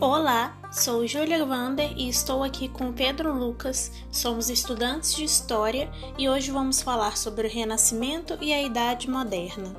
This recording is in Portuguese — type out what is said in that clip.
Olá, sou Júlia Vander e estou aqui com Pedro Lucas. Somos estudantes de História e hoje vamos falar sobre o Renascimento e a Idade Moderna.